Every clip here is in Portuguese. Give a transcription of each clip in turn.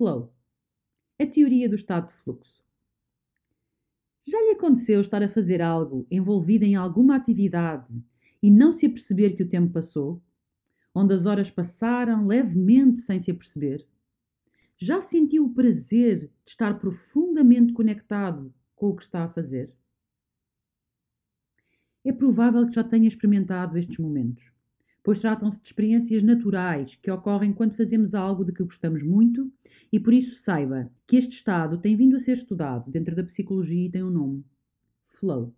Flow. A teoria do estado de fluxo. Já lhe aconteceu estar a fazer algo envolvido em alguma atividade e não se aperceber que o tempo passou? Onde as horas passaram levemente sem se aperceber? Já sentiu o prazer de estar profundamente conectado com o que está a fazer? É provável que já tenha experimentado estes momentos, pois tratam-se de experiências naturais que ocorrem quando fazemos algo de que gostamos muito e por isso saiba que este estado tem vindo a ser estudado dentro da psicologia e tem um nome: flow.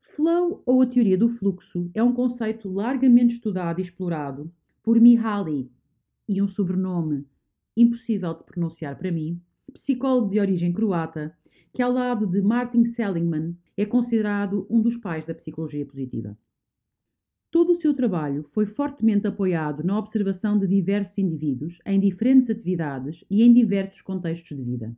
Flow, ou a teoria do fluxo, é um conceito largamente estudado e explorado por Mihaly e um sobrenome impossível de pronunciar para mim, psicólogo de origem croata, que ao lado de Martin Seligman é considerado um dos pais da psicologia positiva. Todo o seu trabalho foi fortemente apoiado na observação de diversos indivíduos em diferentes atividades e em diversos contextos de vida.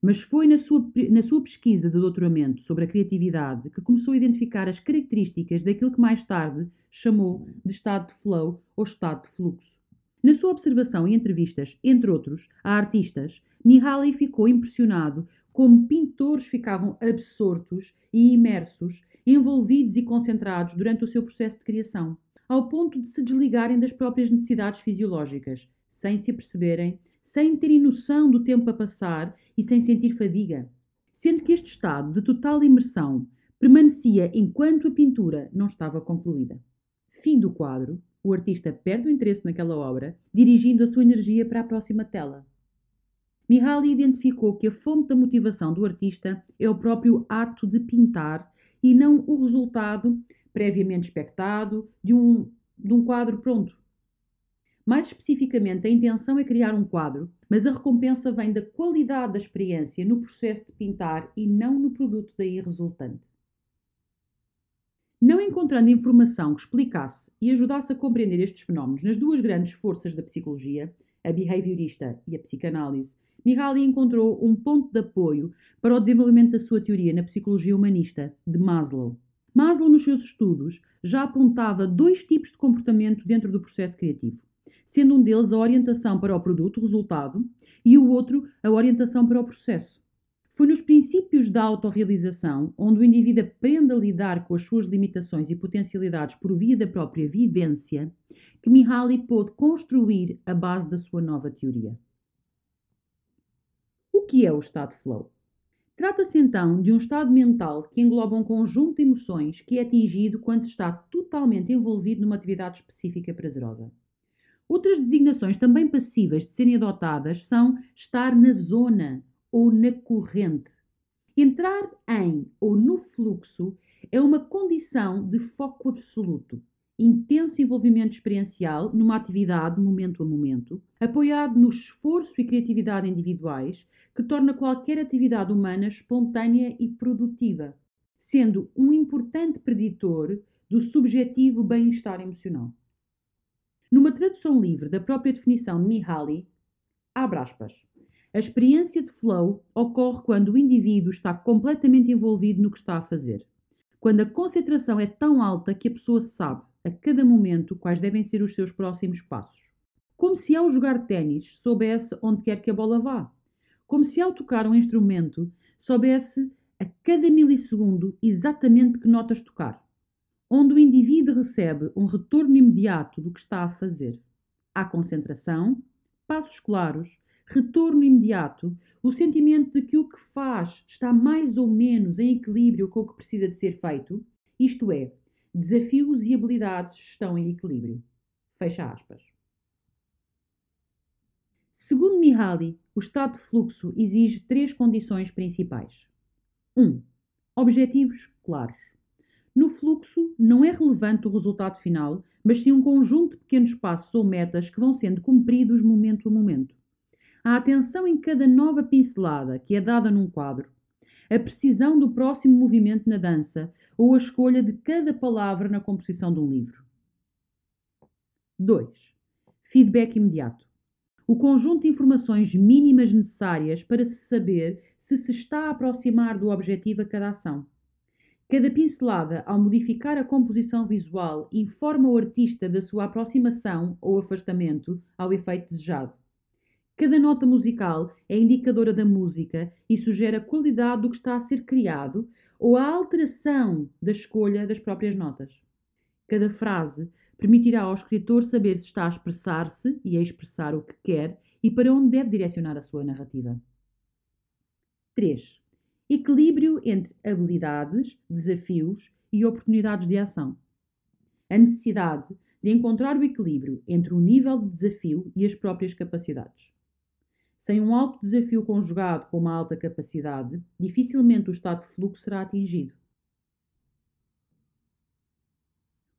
Mas foi na sua, na sua pesquisa de doutoramento sobre a criatividade que começou a identificar as características daquilo que mais tarde chamou de estado de flow ou estado de fluxo. Na sua observação e entrevistas, entre outros, a artistas, Mihaly ficou impressionado como pintores ficavam absortos e imersos, envolvidos e concentrados durante o seu processo de criação, ao ponto de se desligarem das próprias necessidades fisiológicas, sem se aperceberem, sem terem noção do tempo a passar e sem sentir fadiga. Sendo que este estado de total imersão permanecia enquanto a pintura não estava concluída. Fim do quadro, o artista perde o interesse naquela obra, dirigindo a sua energia para a próxima tela. Mihaly identificou que a fonte da motivação do artista é o próprio ato de pintar e não o resultado previamente expectado de um, de um quadro pronto. Mais especificamente, a intenção é criar um quadro, mas a recompensa vem da qualidade da experiência no processo de pintar e não no produto daí resultante. Não encontrando informação que explicasse e ajudasse a compreender estes fenómenos nas duas grandes forças da psicologia, a behaviorista e a psicanálise, Mihaly encontrou um ponto de apoio para o desenvolvimento da sua teoria na psicologia humanista, de Maslow. Maslow, nos seus estudos, já apontava dois tipos de comportamento dentro do processo criativo, sendo um deles a orientação para o produto, resultado, e o outro a orientação para o processo. Foi nos princípios da autorrealização, onde o indivíduo aprende a lidar com as suas limitações e potencialidades por via da própria vivência, que Mihaly pôde construir a base da sua nova teoria que é o estado flow? Trata-se então de um estado mental que engloba um conjunto de emoções que é atingido quando se está totalmente envolvido numa atividade específica prazerosa. Outras designações também passíveis de serem adotadas são estar na zona ou na corrente. Entrar em ou no fluxo é uma condição de foco absoluto, intenso envolvimento experiencial numa atividade momento a momento, apoiado no esforço e criatividade individuais, que torna qualquer atividade humana espontânea e produtiva, sendo um importante preditor do subjetivo bem-estar emocional. Numa tradução livre da própria definição de Mihaly, abre aspas, a experiência de flow ocorre quando o indivíduo está completamente envolvido no que está a fazer. Quando a concentração é tão alta que a pessoa sabe, a cada momento, quais devem ser os seus próximos passos. Como se ao jogar ténis soubesse onde quer que a bola vá. Como se ao tocar um instrumento soubesse a cada milissegundo exatamente que notas tocar. Onde o indivíduo recebe um retorno imediato do que está a fazer. Há concentração, passos claros, retorno imediato, o sentimento de que o que faz está mais ou menos em equilíbrio com o que precisa de ser feito, isto é, Desafios e habilidades estão em equilíbrio. Fecha aspas. Segundo Mihaly, o estado de fluxo exige três condições principais. 1. Um, objetivos claros. No fluxo, não é relevante o resultado final, mas sim um conjunto de pequenos passos ou metas que vão sendo cumpridos momento a momento. A atenção em cada nova pincelada que é dada num quadro, a precisão do próximo movimento na dança ou a escolha de cada palavra na composição de um livro. 2. Feedback imediato. O conjunto de informações mínimas necessárias para se saber se se está a aproximar do objetivo a cada ação. Cada pincelada, ao modificar a composição visual, informa o artista da sua aproximação ou afastamento ao efeito desejado. Cada nota musical é indicadora da música e sugere a qualidade do que está a ser criado ou a alteração da escolha das próprias notas. Cada frase permitirá ao escritor saber se está a expressar-se e a expressar o que quer e para onde deve direcionar a sua narrativa. 3. Equilíbrio entre habilidades, desafios e oportunidades de ação. A necessidade de encontrar o equilíbrio entre o nível de desafio e as próprias capacidades. Sem um alto desafio conjugado com uma alta capacidade, dificilmente o estado de fluxo será atingido.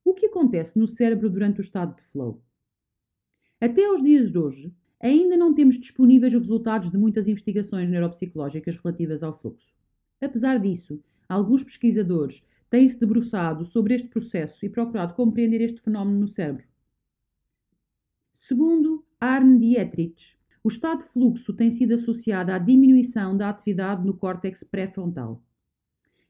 O que acontece no cérebro durante o estado de flow? Até aos dias de hoje, ainda não temos disponíveis os resultados de muitas investigações neuropsicológicas relativas ao fluxo. Apesar disso, alguns pesquisadores têm-se debruçado sobre este processo e procurado compreender este fenómeno no cérebro. Segundo Arne Dietrich, o estado de fluxo tem sido associado à diminuição da atividade no córtex pré-frontal.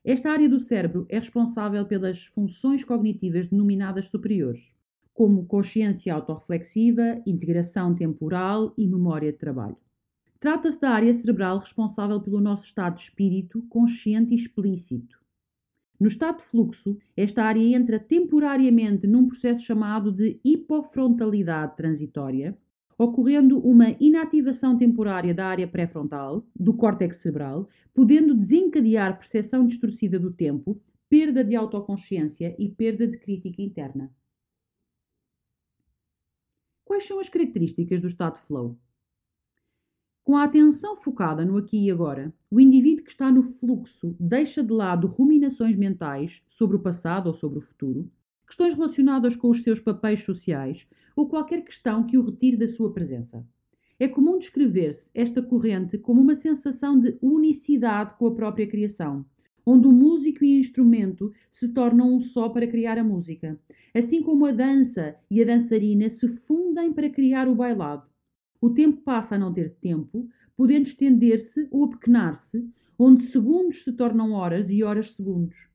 Esta área do cérebro é responsável pelas funções cognitivas denominadas superiores, como consciência autorreflexiva, integração temporal e memória de trabalho. Trata-se da área cerebral responsável pelo nosso estado de espírito consciente e explícito. No estado de fluxo, esta área entra temporariamente num processo chamado de hipofrontalidade transitória, ocorrendo uma inativação temporária da área pré-frontal, do córtex cerebral, podendo desencadear percepção distorcida do tempo, perda de autoconsciência e perda de crítica interna. Quais são as características do estado flow? Com a atenção focada no aqui e agora, o indivíduo que está no fluxo deixa de lado ruminações mentais sobre o passado ou sobre o futuro, questões relacionadas com os seus papéis sociais, ou qualquer questão que o retire da sua presença. É comum descrever-se esta corrente como uma sensação de unicidade com a própria criação, onde o músico e o instrumento se tornam um só para criar a música, assim como a dança e a dançarina se fundem para criar o bailado. O tempo passa a não ter tempo, podendo estender-se ou apequenar-se, onde segundos se tornam horas e horas segundos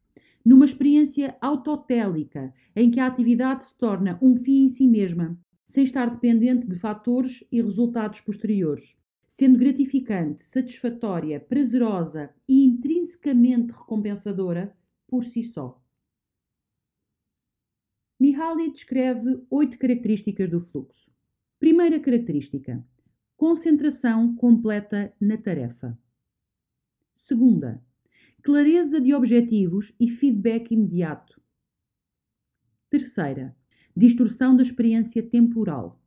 numa experiência autotélica, em que a atividade se torna um fim em si mesma, sem estar dependente de fatores e resultados posteriores, sendo gratificante, satisfatória, prazerosa e intrinsecamente recompensadora por si só. Mihaly descreve oito características do fluxo. Primeira característica: concentração completa na tarefa. Segunda, clareza de objetivos e feedback imediato. Terceira, distorção da experiência temporal.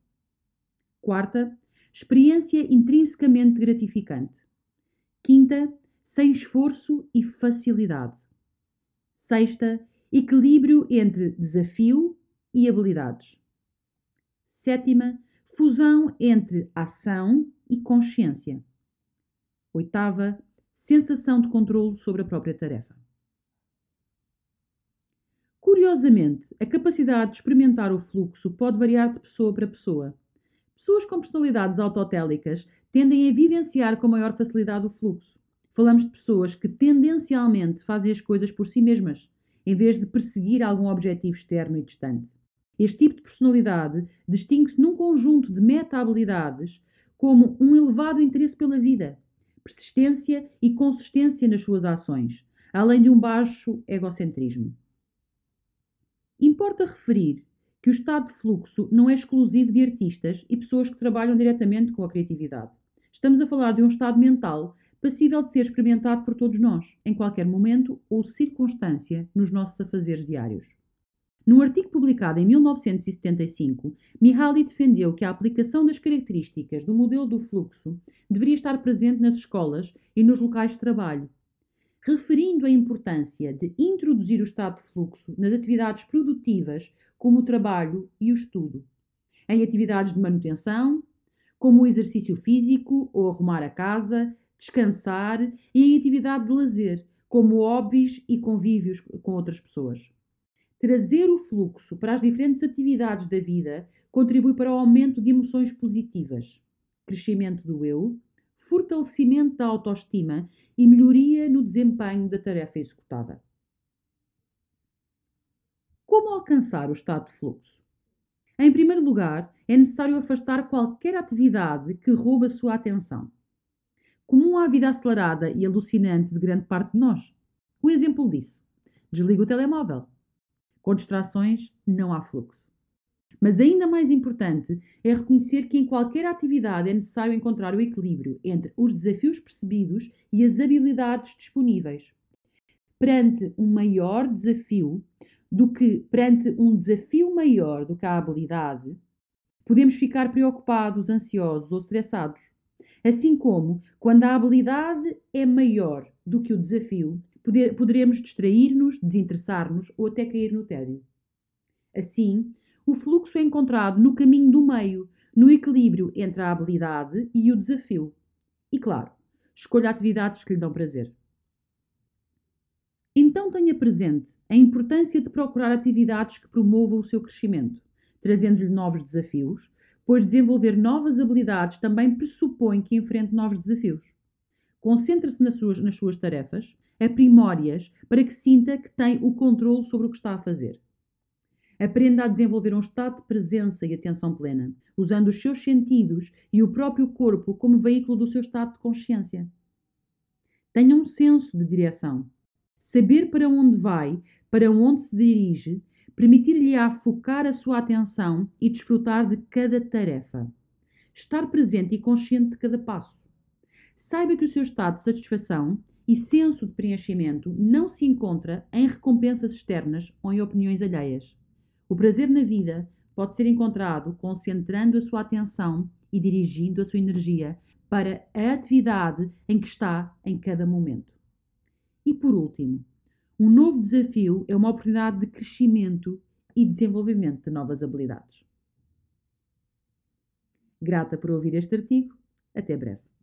Quarta, experiência intrinsecamente gratificante. Quinta, sem esforço e facilidade. Sexta, equilíbrio entre desafio e habilidades. Sétima, fusão entre ação e consciência. Oitava, sensação de controle sobre a própria tarefa. Curiosamente, a capacidade de experimentar o fluxo pode variar de pessoa para pessoa. Pessoas com personalidades autotélicas tendem a vivenciar com maior facilidade o fluxo. Falamos de pessoas que tendencialmente fazem as coisas por si mesmas, em vez de perseguir algum objetivo externo e distante. Este tipo de personalidade distingue-se num conjunto de meta-habilidades como um elevado interesse pela vida, persistência e consistência nas suas ações, além de um baixo egocentrismo. Importa referir que o estado de fluxo não é exclusivo de artistas e pessoas que trabalham diretamente com a criatividade. Estamos a falar de um estado mental passível de ser experimentado por todos nós, em qualquer momento ou circunstância nos nossos afazeres diários. Num artigo publicado em 1975, Mihaly defendeu que a aplicação das características do modelo do fluxo deveria estar presente nas escolas e nos locais de trabalho, referindo a importância de introduzir o estado de fluxo nas atividades produtivas, como o trabalho e o estudo, em atividades de manutenção, como o exercício físico ou arrumar a casa, descansar e em atividade de lazer, como hobbies e convívios com outras pessoas. Trazer o fluxo para as diferentes atividades da vida contribui para o aumento de emoções positivas, crescimento do eu, fortalecimento da autoestima e melhoria no desempenho da tarefa executada. Como alcançar o estado de fluxo? Em primeiro lugar, é necessário afastar qualquer atividade que rouba sua atenção. Comum à vida acelerada e alucinante de grande parte de nós. Um exemplo disso: desliga o telemóvel. Com distrações, não há fluxo. Mas ainda mais importante é reconhecer que em qualquer atividade é necessário encontrar o equilíbrio entre os desafios percebidos e as habilidades disponíveis. Perante um maior desafio do que perante um desafio maior do que a habilidade, podemos ficar preocupados, ansiosos ou estressados. Assim como, quando a habilidade é maior do que o desafio, poderemos distrair-nos, desinteressar-nos ou até cair no tédio. Assim, o fluxo é encontrado no caminho do meio, no equilíbrio entre a habilidade e o desafio. E claro, escolha atividades que lhe dão prazer. Então tenha presente a importância de procurar atividades que promovam o seu crescimento, trazendo-lhe novos desafios, pois desenvolver novas habilidades também pressupõe que enfrente novos desafios. Concentre-se nas suas, nas suas tarefas, aprimore-as para que sinta que tem o controle sobre o que está a fazer. Aprenda a desenvolver um estado de presença e atenção plena, usando os seus sentidos e o próprio corpo como veículo do seu estado de consciência. Tenha um senso de direção. Saber para onde vai, para onde se dirige, permitir-lhe a focar a sua atenção e desfrutar de cada tarefa. Estar presente e consciente de cada passo. Saiba que o seu estado de satisfação e senso de preenchimento não se encontra em recompensas externas ou em opiniões alheias. O prazer na vida pode ser encontrado concentrando a sua atenção e dirigindo a sua energia para a atividade em que está em cada momento. E por último, um novo desafio é uma oportunidade de crescimento e desenvolvimento de novas habilidades. Grata por ouvir este artigo. Até breve.